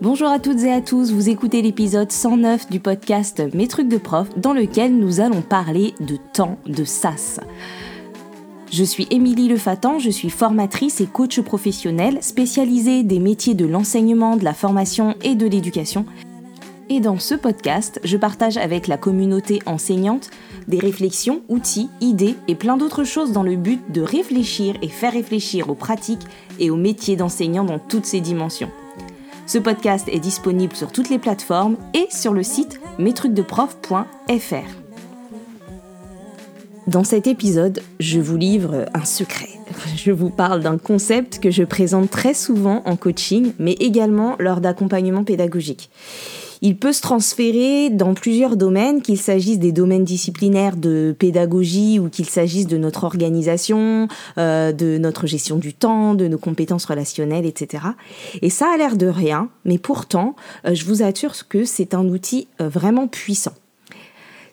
Bonjour à toutes et à tous, vous écoutez l'épisode 109 du podcast Mes trucs de prof dans lequel nous allons parler de temps de SAS. Je suis Émilie Lefatan, je suis formatrice et coach professionnelle spécialisée des métiers de l'enseignement, de la formation et de l'éducation. Et dans ce podcast, je partage avec la communauté enseignante des réflexions, outils, idées et plein d'autres choses dans le but de réfléchir et faire réfléchir aux pratiques et aux métiers d'enseignant dans toutes ces dimensions. Ce podcast est disponible sur toutes les plateformes et sur le site mestrucsdeprof.fr. Dans cet épisode, je vous livre un secret. Je vous parle d'un concept que je présente très souvent en coaching, mais également lors d'accompagnement pédagogique. Il peut se transférer dans plusieurs domaines, qu'il s'agisse des domaines disciplinaires de pédagogie ou qu'il s'agisse de notre organisation, euh, de notre gestion du temps, de nos compétences relationnelles, etc. Et ça a l'air de rien, mais pourtant, euh, je vous assure que c'est un outil euh, vraiment puissant.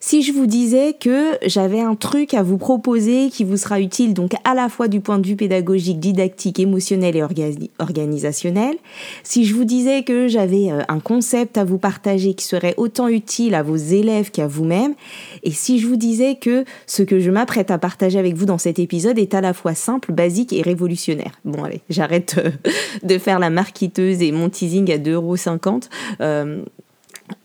Si je vous disais que j'avais un truc à vous proposer qui vous sera utile donc à la fois du point de vue pédagogique, didactique, émotionnel et organisationnel, si je vous disais que j'avais euh, un concept à vous partager qui serait autant utile à vos élèves qu'à vous-même, et si je vous disais que ce que je m'apprête à partager avec vous dans cet épisode est à la fois simple, basique et révolutionnaire. Bon allez, j'arrête euh, de faire la marquiteuse et mon teasing à 2,50€. Euh,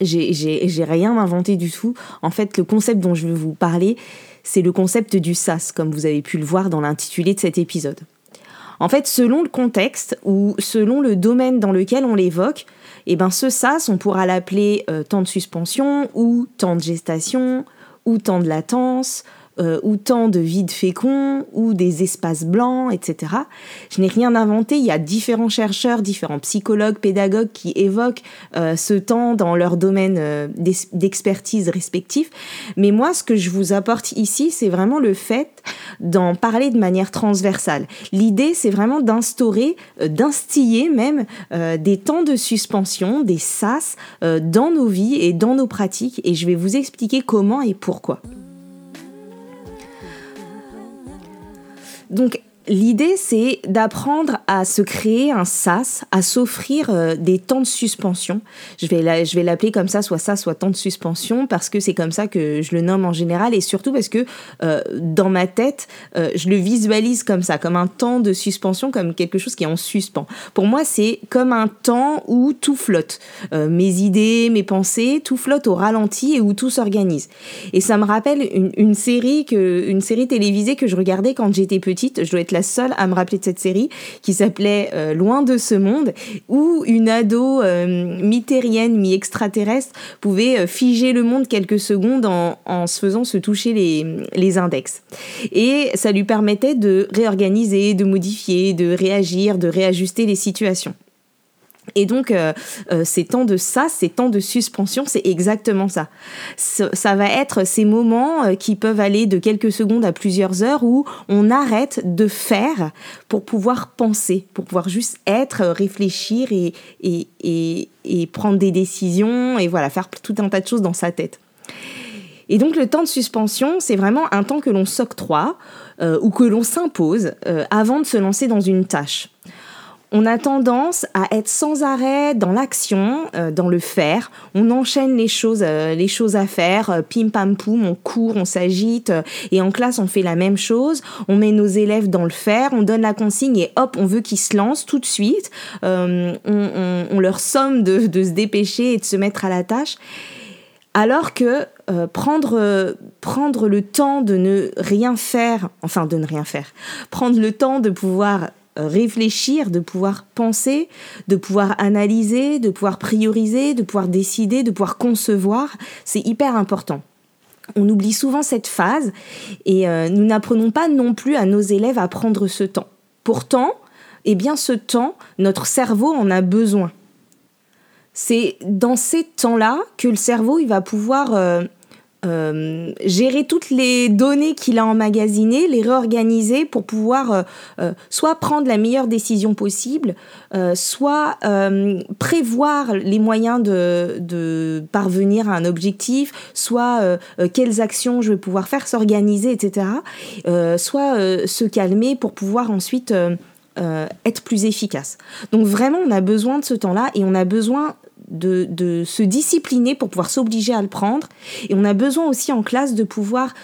j'ai rien inventé du tout. En fait, le concept dont je veux vous parler, c'est le concept du SAS, comme vous avez pu le voir dans l'intitulé de cet épisode. En fait, selon le contexte ou selon le domaine dans lequel on l'évoque, eh ben ce SAS, on pourra l'appeler euh, temps de suspension ou temps de gestation ou temps de latence euh, ou tant de vides féconds, ou des espaces blancs, etc. Je n'ai rien inventé, il y a différents chercheurs, différents psychologues, pédagogues qui évoquent euh, ce temps dans leur domaine euh, d'expertise respectif. Mais moi, ce que je vous apporte ici, c'est vraiment le fait d'en parler de manière transversale. L'idée, c'est vraiment d'instaurer, d'instiller même des temps de suspension, des sas dans nos vies et dans nos pratiques. Et je vais vous expliquer comment et pourquoi. Donc L'idée, c'est d'apprendre à se créer un sas, à s'offrir euh, des temps de suspension. Je vais, l'appeler comme ça, soit ça, soit temps de suspension, parce que c'est comme ça que je le nomme en général, et surtout parce que euh, dans ma tête, euh, je le visualise comme ça, comme un temps de suspension, comme quelque chose qui est en suspens. Pour moi, c'est comme un temps où tout flotte. mes idées, mes pensées, tout flotte au ralenti et où tout s'organise. Et ça me rappelle une, série que, une série télévisée que je regardais quand j'étais petite. Je dois être seule à me rappeler de cette série qui s'appelait euh, Loin de ce monde, où une ado euh, mi-terrienne, mi-extraterrestre pouvait euh, figer le monde quelques secondes en, se faisant se toucher les, les index. Et ça lui permettait de réorganiser, de modifier, de réagir, de réajuster les situations. Et donc, euh, euh, ces temps de ça, ces temps de suspension, c'est exactement ça. ça. va être ces moments euh, qui peuvent aller de quelques secondes à plusieurs heures où on arrête de faire pour pouvoir penser, pour pouvoir juste être, réfléchir et, et, et, et prendre des décisions et voilà, faire tout un tas de choses dans sa tête. Et donc le temps de suspension, c'est vraiment un temps que l'on s'octroie ou que l'on s'impose avant de se lancer dans une tâche on a tendance à être sans arrêt dans l'action, euh, dans le faire. On enchaîne les choses, euh, les choses à faire, euh, pim pam poum, on court, on s'agite. et en classe, on fait la même chose. On met nos élèves dans le faire, on donne la consigne et hop, on veut qu'ils se lancent tout de suite. On, leur somme de, se dépêcher et de se mettre à la tâche. Alors que prendre, prendre le temps de ne rien faire, enfin de ne rien faire, prendre le temps de pouvoir réfléchir, de pouvoir penser, de pouvoir analyser, de pouvoir prioriser, de pouvoir décider, de pouvoir concevoir, c'est hyper important. On oublie souvent cette phase et euh, nous n'apprenons pas non plus à nos élèves à prendre ce temps. Pourtant, eh bien ce temps, notre cerveau en a besoin. C'est dans ces temps-là que le cerveau il va pouvoir euh, euh, gérer toutes les données qu'il a emmagasinées, les réorganiser pour pouvoir euh, euh, soit prendre la meilleure décision possible, soit prévoir les moyens de, de, parvenir à un objectif, soit quelles actions je vais pouvoir faire, s'organiser, etc. soit se calmer pour pouvoir ensuite être plus efficace. Donc vraiment, on a besoin de ce temps-là et on a besoin de, se discipliner pour pouvoir s'obliger à le prendre. Et on a besoin aussi en classe de pouvoir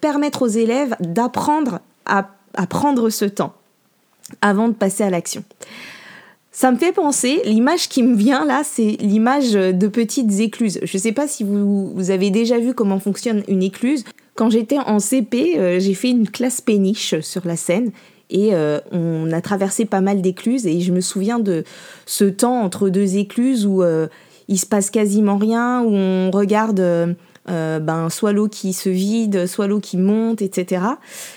permettre aux élèves d'apprendre à, prendre ce temps avant de passer à l'action. Ça me fait penser, l'image qui me vient là, c'est l'image de petites écluses. Je ne sais pas si vous, vous, avez déjà vu comment fonctionne une écluse. Quand j'étais en CP, euh, j'ai fait une classe péniche sur la Seine et euh, on a traversé pas mal d'écluses et je me souviens de ce temps entre deux écluses où euh, il se passe quasiment rien, où on regarde euh, ben, soit l'eau qui se vide, soit l'eau qui monte, etc.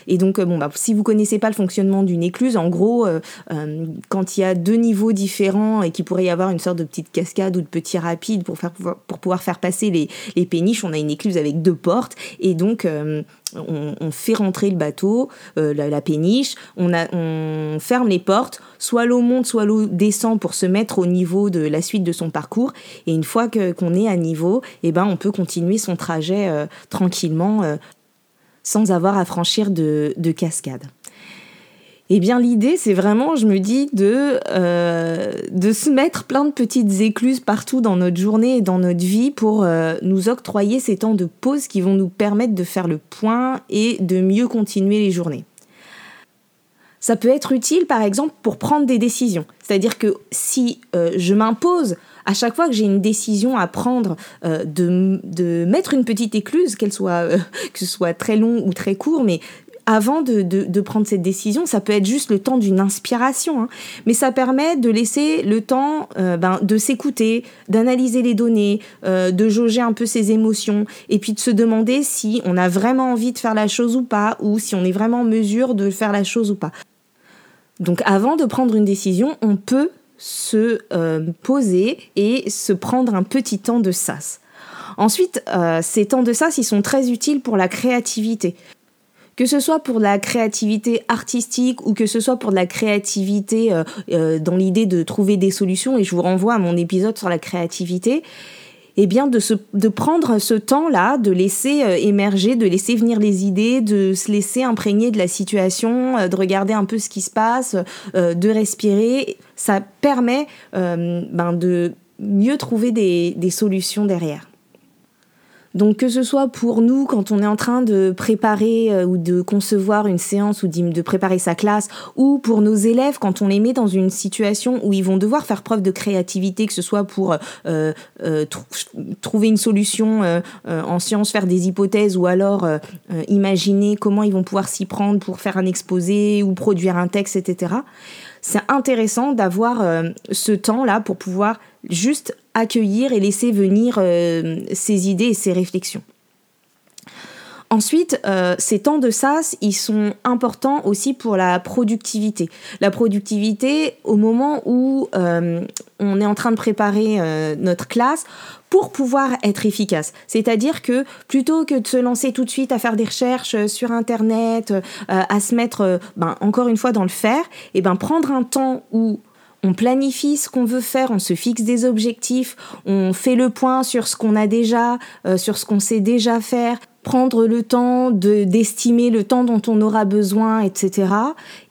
Et donc, euh, bon, bah, si vous connaissez pas le fonctionnement d'une écluse, en gros, euh, quand il y a deux niveaux différents et qu'il pourrait y avoir une sorte de petite cascade ou de petit rapide pour, faire, pour pouvoir faire passer les, les péniches, on a une écluse avec deux portes. Et donc, on, fait rentrer le bateau, euh, la, péniche, on, ferme les portes, soit l'eau monte, soit l'eau descend pour se mettre au niveau de la suite de son parcours. Et une fois qu'on est à niveau, eh ben, on peut continuer son trajet euh, tranquillement euh, sans avoir à franchir de, de cascade. Eh bien, l'idée, c'est vraiment, je me dis, de, euh, de se mettre plein de petites écluses partout dans notre journée et dans notre vie pour euh, nous octroyer ces temps de pause qui vont nous permettre de faire le point et de mieux continuer les journées. Ça peut être utile, par exemple, pour prendre des décisions. C'est-à-dire que si euh, je m'impose à chaque fois que j'ai une décision à prendre de, de, mettre une petite écluse, qu'elle soit que ce soit très long ou très court, mais avant de, prendre cette décision, ça peut être juste le temps d'une inspiration, hein. mais ça permet de laisser le temps euh, ben, de s'écouter, d'analyser les données, euh, de jauger un peu ses émotions, et puis de se demander si on a vraiment envie de faire la chose ou pas, ou si on est vraiment en mesure de faire la chose ou pas. Donc avant de prendre une décision, on peut se euh, poser et se prendre un petit temps de sas. Ensuite, ces temps de sas, ils sont très utiles pour la créativité que ce soit pour la créativité artistique ou que ce soit pour la créativité euh, euh, dans l'idée de trouver des solutions, et je vous renvoie à mon épisode sur la créativité, eh bien de, se, de prendre ce temps-là, de laisser euh, émerger, de laisser venir les idées, de se laisser imprégner de la situation, de regarder un peu ce qui se passe, de respirer, ça permet ben, de mieux trouver des, des solutions derrière. Donc que ce soit pour nous quand on est en train de préparer euh, ou de concevoir une séance ou de préparer sa classe, ou pour nos élèves quand on les met dans une situation où ils vont devoir faire preuve de créativité, que ce soit pour euh, euh, trouver une solution en sciences, faire des hypothèses, ou alors imaginer comment ils vont pouvoir s'y prendre pour faire un exposé ou produire un texte, etc. C'est intéressant d'avoir ce temps-là pour pouvoir juste accueillir et laisser venir euh, ses idées et ses réflexions. Ensuite, euh, ces temps de SAS, ils sont importants aussi pour la productivité. La productivité au moment où euh, on est en train de préparer notre classe pour pouvoir être efficace. C'est-à-dire que plutôt que de se lancer tout de suite à faire des recherches sur Internet, à se mettre, ben, encore une fois, dans le faire, et ben prendre un temps où on planifie ce qu'on veut faire, on se fixe des objectifs, on fait le point sur ce qu'on a déjà, euh, sur ce qu'on sait déjà faire, prendre le temps de d'estimer le temps dont on aura besoin, etc.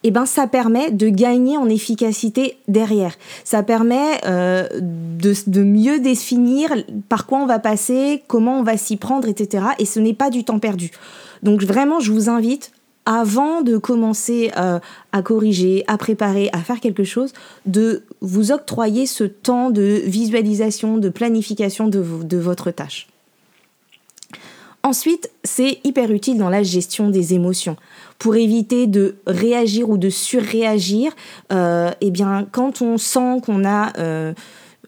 Et eh ben ça permet de gagner en efficacité derrière. Ça permet euh, de, de mieux définir par quoi on va passer, comment on va s'y prendre, etc. Et ce n'est pas du temps perdu. Donc vraiment, je vous invite avant de commencer euh, à corriger, à préparer, à faire quelque chose, de vous octroyer ce temps de visualisation, de planification de, votre tâche. Ensuite, c'est hyper utile dans la gestion des émotions. Pour éviter de réagir ou de surréagir, euh, eh bien, quand on sent qu'on a... Euh,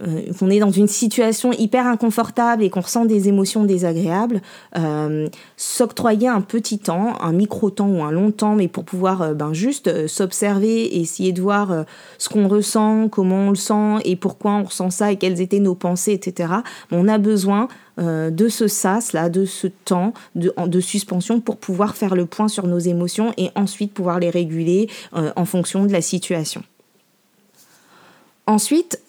euh, qu'on est dans une situation hyper inconfortable et qu'on ressent des émotions désagréables, euh, s'octroyer un petit temps, un micro-temps ou un long temps, mais pour pouvoir euh, ben, juste s'observer essayer de voir ce qu'on ressent, comment on le sent et pourquoi on ressent ça et quelles étaient nos pensées, etc. On a besoin de ce sas là, de ce temps de, suspension pour pouvoir faire le point sur nos émotions et ensuite pouvoir les réguler en fonction de la situation. Ensuite,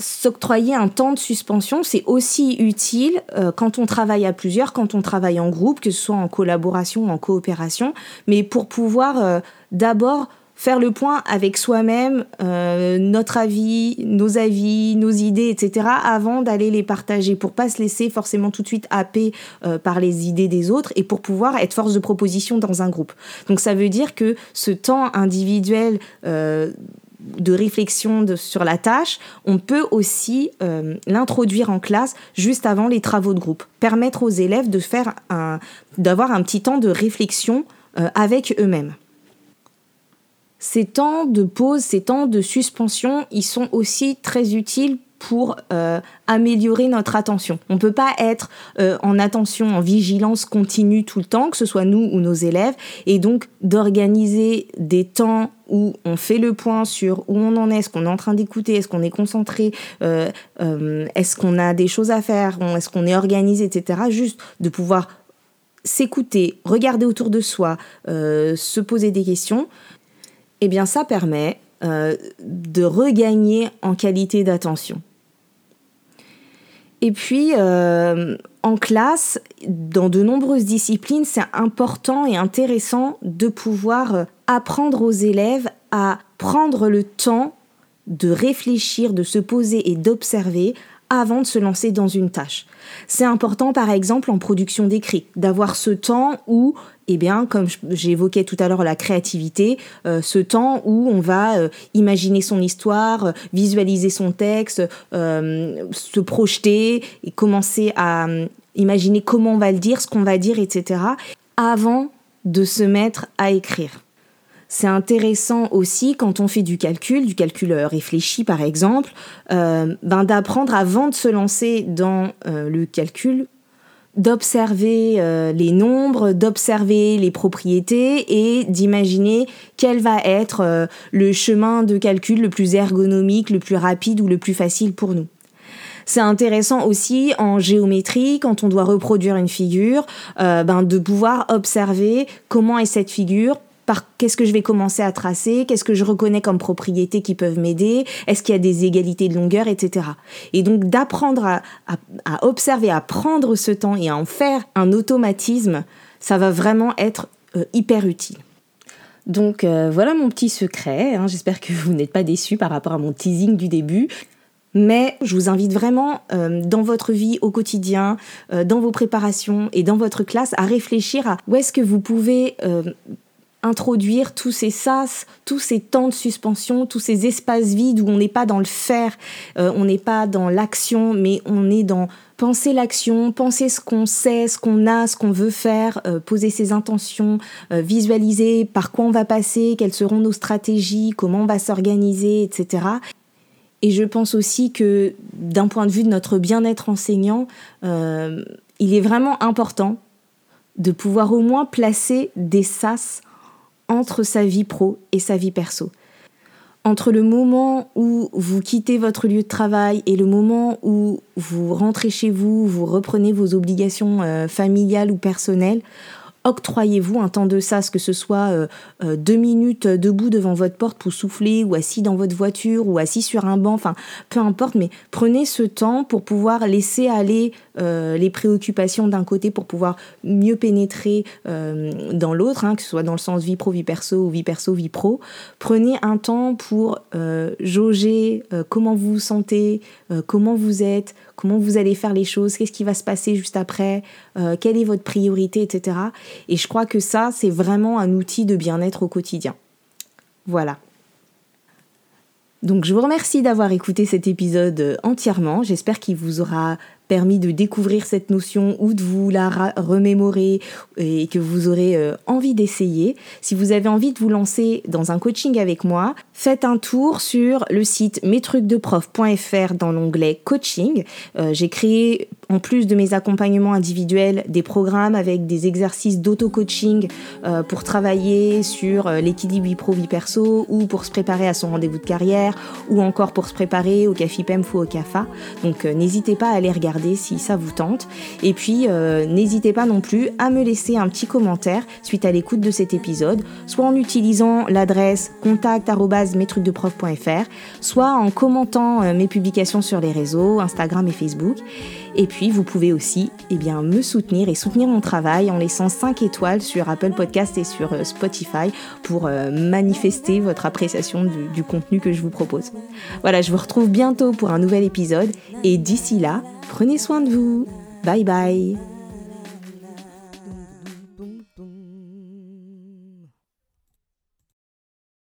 s'octroyer un temps de suspension, c'est aussi utile euh, quand on travaille à plusieurs, quand on travaille en groupe, que ce soit en collaboration ou en coopération, mais pour pouvoir euh, d'abord faire le point avec soi-même, euh, notre avis, nos avis, nos idées, etc., avant d'aller les partager, pour pas se laisser forcément tout de suite happer par les idées des autres et pour pouvoir être force de proposition dans un groupe. Donc ça veut dire que ce temps individuel de réflexion sur la tâche, on peut aussi l'introduire en classe juste avant les travaux de groupe, permettre aux élèves de faire d'avoir un petit temps de réflexion avec eux-mêmes. Ces temps de pause, ces temps de suspension, ils sont aussi très utiles pour euh, améliorer notre attention. On ne peut pas être euh, en attention, en vigilance continue tout le temps, que ce soit nous ou nos élèves, et donc d'organiser des temps où on fait le point sur où on en est, est-ce qu'on est en train d'écouter, est-ce qu'on est concentré, euh, est-ce qu'on a des choses à faire, est-ce qu'on est organisé, etc. Juste de pouvoir s'écouter, regarder autour de soi, se poser des questions, eh bien ça permet de regagner en qualité d'attention. Et puis, euh, en classe, dans de nombreuses disciplines, c'est important et intéressant de pouvoir euh, apprendre aux élèves à prendre le temps de réfléchir, de se poser et d'observer avant de se lancer dans une tâche. C'est important par exemple en production d'écrit, d'avoir ce temps où, eh bien, comme j'évoquais tout à l'heure la créativité, euh, ce temps où on va euh, imaginer son histoire, euh, visualiser son texte, se projeter et commencer à imaginer comment on va le dire, ce qu'on va dire, etc., avant de se mettre à écrire. C'est intéressant aussi quand on fait du calcul, du calcul euh, réfléchi par exemple, euh, ben d'apprendre avant de se lancer dans euh, le calcul d'observer les nombres, d'observer les propriétés et d'imaginer quel va être le chemin de calcul le plus ergonomique, le plus rapide ou le plus facile pour nous. C'est intéressant aussi en géométrie, quand on doit reproduire une figure, ben de pouvoir observer comment est cette figure, qu'est-ce que je vais commencer à tracer, qu'est-ce que je reconnais comme propriétés qui peuvent m'aider, est-ce qu'il y a des égalités de longueur, etc. Et donc d'apprendre à, observer, à prendre ce temps et à en faire un automatisme, ça va vraiment être euh, hyper utile. Donc euh, voilà mon petit secret, hein. j'espère que vous n'êtes pas déçus par rapport à mon teasing du début. Mais je vous invite vraiment euh, dans votre vie au quotidien, dans vos préparations et dans votre classe à réfléchir à où est-ce que vous pouvez introduire tous ces sas, tous ces temps de suspension, tous ces espaces vides où on n'est pas dans le faire, euh, on n'est pas dans l'action, mais on est dans penser l'action, penser ce qu'on sait, ce qu'on a, ce qu'on veut faire, euh, poser ses intentions, euh, visualiser par quoi on va passer, quelles seront nos stratégies, comment on va s'organiser, etc. Et je pense aussi que d'un point de vue de notre bien-être enseignant, il est vraiment important de pouvoir au moins placer des sas entre sa vie pro et sa vie perso. Entre le moment où vous quittez votre lieu de travail et le moment où vous rentrez chez vous, vous reprenez vos obligations euh, familiales ou personnelles, octroyez-vous un temps de sas, que ce soit euh, euh, deux minutes debout devant votre porte pour souffler, ou assis dans votre voiture, ou assis sur un banc, enfin peu importe, mais prenez ce temps pour pouvoir laisser aller euh, les préoccupations d'un côté pour pouvoir mieux pénétrer dans l'autre, hein, que ce soit dans le sens vie pro, vie perso, ou vie perso, vie pro. Prenez un temps pour jauger comment vous vous sentez, comment vous êtes, comment vous allez faire les choses, qu'est-ce qui va se passer juste après, euh, quelle est votre priorité, etc. Et je crois que ça, c'est vraiment un outil de bien-être au quotidien. Voilà. Donc je vous remercie d'avoir écouté cet épisode entièrement. J'espère qu'il vous aura permis de découvrir cette notion ou de vous la remémorer et que vous aurez euh, envie d'essayer. Si vous avez envie de vous lancer dans un coaching avec moi, faites un tour sur le site mestrucsdeprof.fr dans l'onglet coaching. Euh, j'ai créé en plus de mes accompagnements individuels, des programmes avec des exercices d'auto-coaching euh, pour travailler sur l'équilibre vie pro vie perso ou pour se préparer à son rendez-vous de carrière ou encore pour se préparer au CAFIPEM ou au CAFA. Donc n'hésitez pas à aller regarder si ça vous tente. Et puis, euh, n'hésitez pas non plus à me laisser un petit commentaire suite à l'écoute de cet épisode, soit en utilisant l'adresse contact.mestrucsdeprof.fr, soit en commentant euh, mes publications sur les réseaux, Instagram et Facebook. Et puis, vous pouvez aussi eh me soutenir et soutenir mon travail en laissant 5 étoiles sur Apple Podcast et sur euh, Spotify pour euh, manifester votre appréciation du contenu que je vous propose. Voilà, je vous retrouve bientôt pour un nouvel épisode et d'ici là, prenez soin de vous. Bye bye